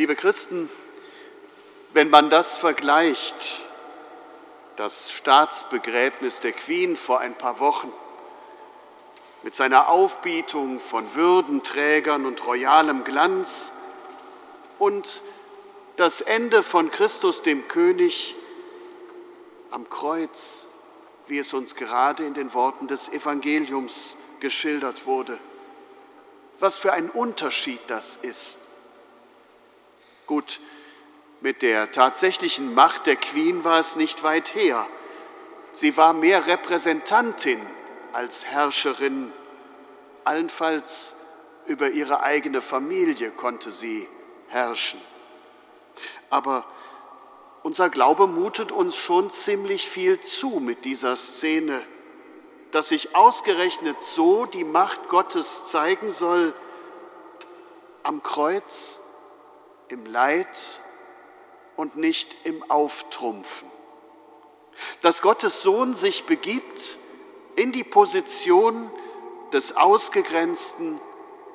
Liebe Christen, wenn man das vergleicht, das Staatsbegräbnis der Queen vor ein paar Wochen mit seiner Aufbietung von Würdenträgern und royalem Glanz und das Ende von Christus dem König am Kreuz, wie es uns gerade in den Worten des Evangeliums geschildert wurde. Was für ein Unterschied das ist. Gut, mit der tatsächlichen Macht der Queen war es nicht weit her. Sie war mehr Repräsentantin als Herrscherin, allenfalls über ihre eigene Familie konnte sie herrschen. Aber unser Glaube mutet uns schon ziemlich viel zu mit dieser Szene, dass sich ausgerechnet so die Macht Gottes zeigen soll, am Kreuz, im Leid und nicht im Auftrumpfen. Dass Gottes Sohn sich begibt in die Position des Ausgegrenzten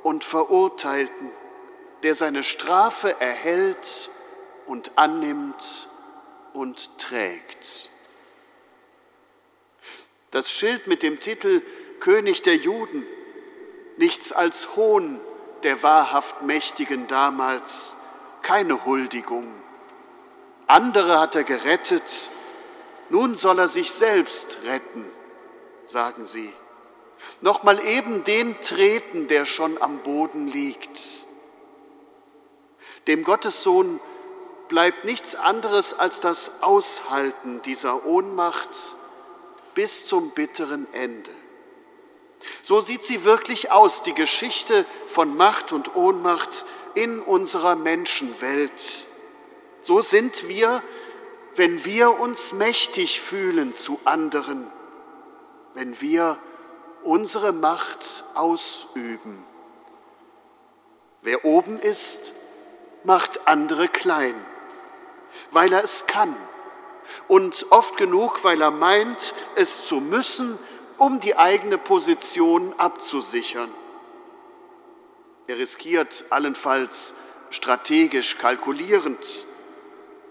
und Verurteilten, der seine Strafe erhält und annimmt und trägt. Das Schild mit dem Titel König der Juden, nichts als Hohn der wahrhaft Mächtigen damals, keine Huldigung. Andere hat er gerettet, nun soll er sich selbst retten, sagen sie. Nochmal eben den treten, der schon am Boden liegt. Dem Gottessohn bleibt nichts anderes als das Aushalten dieser Ohnmacht bis zum bitteren Ende. So sieht sie wirklich aus, die Geschichte von Macht und Ohnmacht in unserer Menschenwelt. So sind wir, wenn wir uns mächtig fühlen zu anderen, wenn wir unsere Macht ausüben. Wer oben ist, macht andere klein, weil er es kann und oft genug, weil er meint, es zu müssen, um die eigene Position abzusichern. Er riskiert allenfalls strategisch kalkulierend,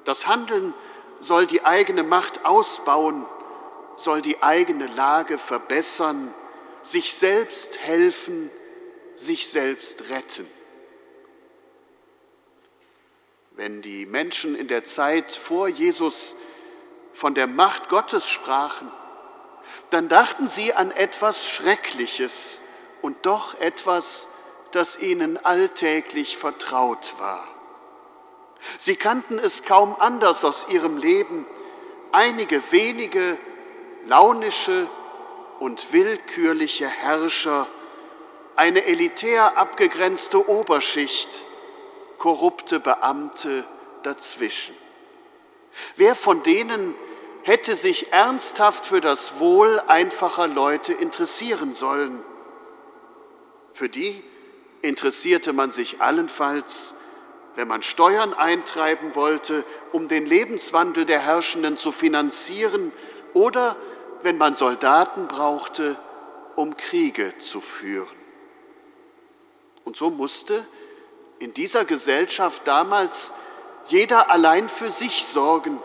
das Handeln soll die eigene Macht ausbauen, soll die eigene Lage verbessern, sich selbst helfen, sich selbst retten. Wenn die Menschen in der Zeit vor Jesus von der Macht Gottes sprachen, dann dachten sie an etwas Schreckliches und doch etwas, das ihnen alltäglich vertraut war. Sie kannten es kaum anders aus ihrem Leben. Einige wenige launische und willkürliche Herrscher, eine elitär abgegrenzte Oberschicht, korrupte Beamte dazwischen. Wer von denen hätte sich ernsthaft für das Wohl einfacher Leute interessieren sollen? Für die interessierte man sich allenfalls wenn man Steuern eintreiben wollte, um den Lebenswandel der Herrschenden zu finanzieren, oder wenn man Soldaten brauchte, um Kriege zu führen. Und so musste in dieser Gesellschaft damals jeder allein für sich sorgen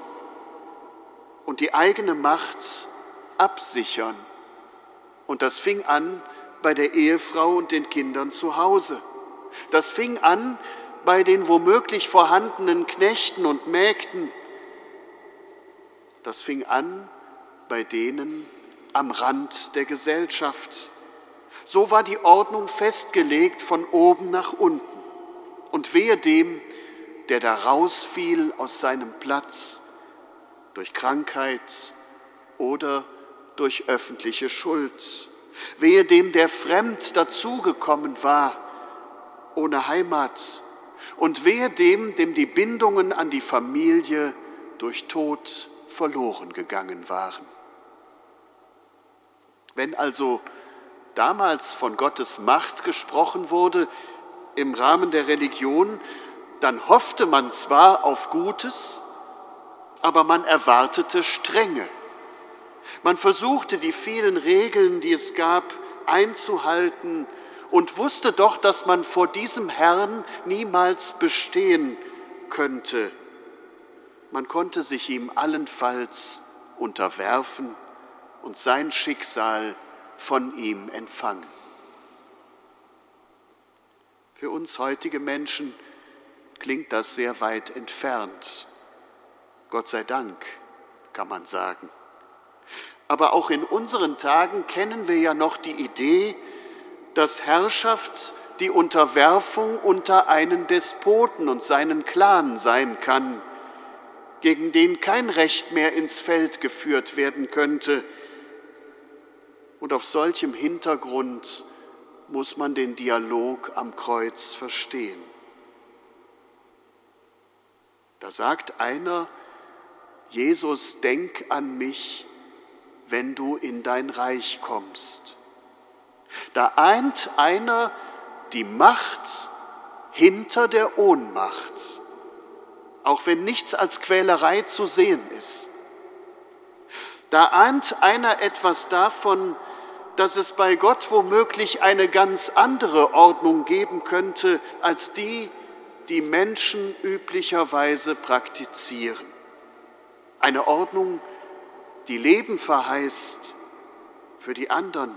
und die eigene Macht absichern. Und das fing an bei der Ehefrau und den Kindern zu Hause. Das fing an bei den womöglich vorhandenen Knechten und Mägden. Das fing an bei denen am Rand der Gesellschaft. So war die Ordnung festgelegt von oben nach unten. Und wehe dem, der da rausfiel aus seinem Platz durch Krankheit oder durch öffentliche Schuld. Wehe dem, der fremd dazugekommen war, ohne Heimat und wehe dem, dem die Bindungen an die Familie durch Tod verloren gegangen waren. Wenn also damals von Gottes Macht gesprochen wurde im Rahmen der Religion, dann hoffte man zwar auf Gutes, aber man erwartete Strenge. Man versuchte die vielen Regeln, die es gab, einzuhalten und wusste doch, dass man vor diesem Herrn niemals bestehen könnte. Man konnte sich ihm allenfalls unterwerfen und sein Schicksal von ihm empfangen. Für uns heutige Menschen klingt das sehr weit entfernt. Gott sei Dank, kann man sagen. Aber auch in unseren Tagen kennen wir ja noch die Idee, dass Herrschaft die Unterwerfung unter einen Despoten und seinen Clan sein kann, gegen den kein Recht mehr ins Feld geführt werden könnte. Und auf solchem Hintergrund muss man den Dialog am Kreuz verstehen. Da sagt einer, Jesus, denk an mich, wenn du in dein Reich kommst. Da eint einer die Macht hinter der Ohnmacht, auch wenn nichts als Quälerei zu sehen ist. Da ahnt einer etwas davon, dass es bei Gott womöglich eine ganz andere Ordnung geben könnte als die, die Menschen üblicherweise praktizieren. Eine Ordnung, die Leben verheißt für die anderen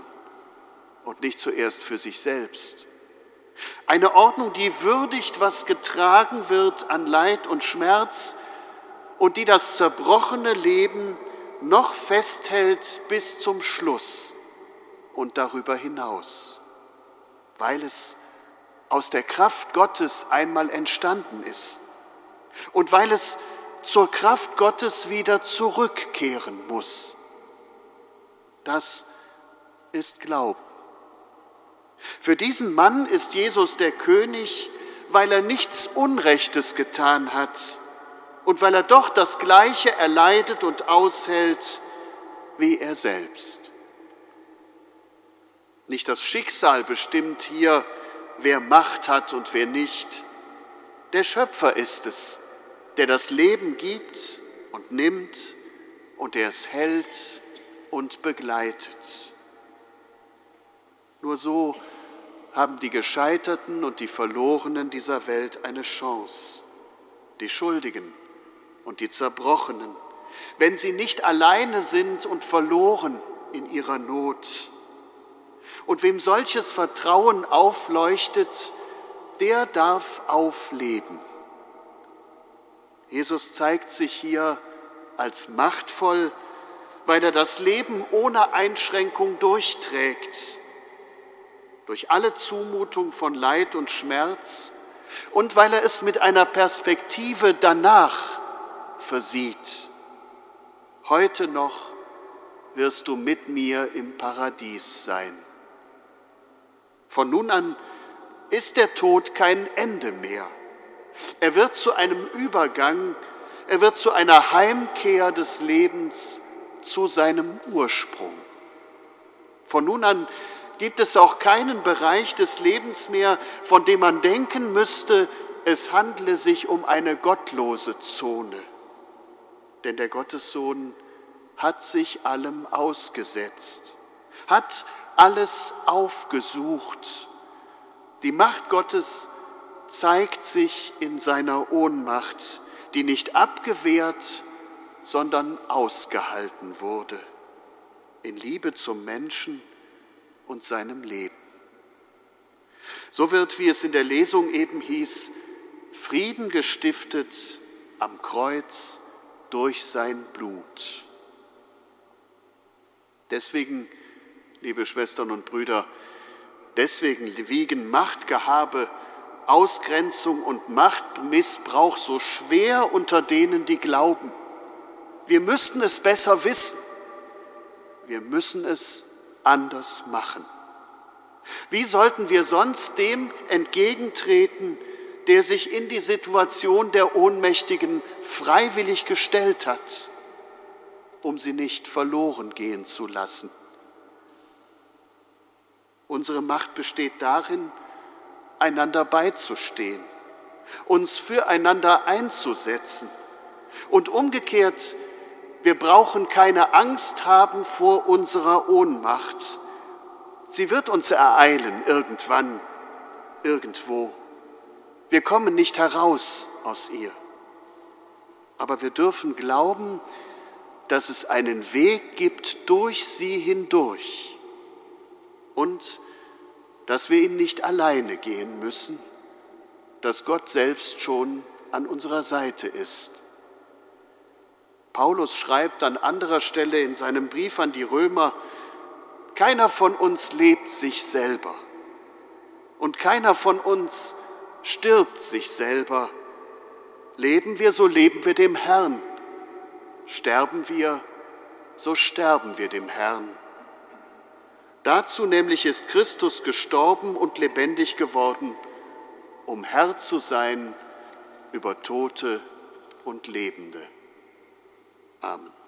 und nicht zuerst für sich selbst. Eine Ordnung, die würdigt, was getragen wird an Leid und Schmerz und die das zerbrochene Leben noch festhält bis zum Schluss und darüber hinaus, weil es aus der Kraft Gottes einmal entstanden ist und weil es zur Kraft Gottes wieder zurückkehren muss. Das ist Glauben. Für diesen Mann ist Jesus der König, weil er nichts Unrechtes getan hat und weil er doch das Gleiche erleidet und aushält wie er selbst. Nicht das Schicksal bestimmt hier, wer Macht hat und wer nicht. Der Schöpfer ist es, der das Leben gibt und nimmt und der es hält und begleitet. Nur so haben die Gescheiterten und die Verlorenen dieser Welt eine Chance, die Schuldigen und die Zerbrochenen, wenn sie nicht alleine sind und verloren in ihrer Not. Und wem solches Vertrauen aufleuchtet, der darf aufleben. Jesus zeigt sich hier als machtvoll, weil er das Leben ohne Einschränkung durchträgt, durch alle Zumutung von Leid und Schmerz und weil er es mit einer Perspektive danach versieht. Heute noch wirst du mit mir im Paradies sein. Von nun an ist der Tod kein Ende mehr. Er wird zu einem Übergang, er wird zu einer Heimkehr des Lebens zu seinem Ursprung. Von nun an gibt es auch keinen Bereich des Lebens mehr, von dem man denken müsste, es handle sich um eine gottlose Zone. Denn der Gottessohn hat sich allem ausgesetzt, hat alles aufgesucht. Die Macht Gottes zeigt sich in seiner Ohnmacht, die nicht abgewehrt, sondern ausgehalten wurde, in Liebe zum Menschen und seinem Leben. So wird, wie es in der Lesung eben hieß, Frieden gestiftet am Kreuz durch sein Blut. Deswegen, liebe Schwestern und Brüder, deswegen wiegen Machtgehabe, Ausgrenzung und Machtmissbrauch so schwer unter denen, die glauben. Wir müssten es besser wissen. Wir müssen es anders machen. Wie sollten wir sonst dem entgegentreten, der sich in die Situation der Ohnmächtigen freiwillig gestellt hat, um sie nicht verloren gehen zu lassen? Unsere Macht besteht darin, einander beizustehen, uns füreinander einzusetzen und umgekehrt wir brauchen keine Angst haben vor unserer Ohnmacht. Sie wird uns ereilen irgendwann, irgendwo. Wir kommen nicht heraus aus ihr. aber wir dürfen glauben, dass es einen Weg gibt durch sie hindurch und dass wir ihn nicht alleine gehen müssen, dass Gott selbst schon an unserer Seite ist. Paulus schreibt an anderer Stelle in seinem Brief an die Römer, keiner von uns lebt sich selber und keiner von uns stirbt sich selber. Leben wir, so leben wir dem Herrn. Sterben wir, so sterben wir dem Herrn. Dazu nämlich ist Christus gestorben und lebendig geworden, um Herr zu sein über Tote und Lebende. Amen.